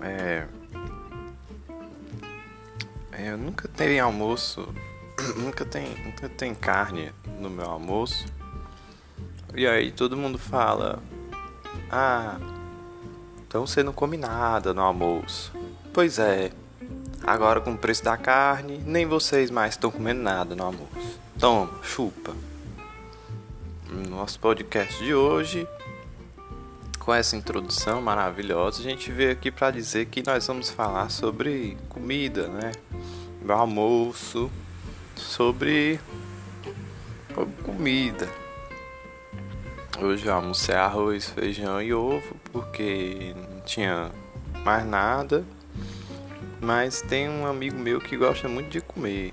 É, é, nunca tem almoço, nunca tem, nunca tem carne no meu almoço. E aí todo mundo fala: Ah, então você não come nada no almoço. Pois é, agora com o preço da carne, nem vocês mais estão comendo nada no almoço. Toma, chupa. Nosso podcast de hoje com essa introdução maravilhosa, a gente veio aqui para dizer que nós vamos falar sobre comida, né? Almoço, sobre comida. Hoje eu almocei arroz, feijão e ovo porque não tinha mais nada. Mas tem um amigo meu que gosta muito de comer.